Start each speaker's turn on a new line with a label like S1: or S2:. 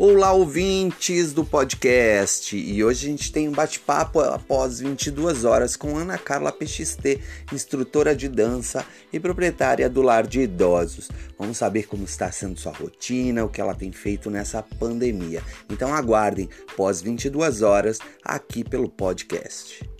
S1: Olá, ouvintes do podcast! E hoje a gente tem um bate-papo após 22 horas com Ana Carla PXT, instrutora de dança e proprietária do Lar de Idosos. Vamos saber como está sendo sua rotina, o que ela tem feito nessa pandemia. Então aguardem, pós 22 horas, aqui pelo podcast.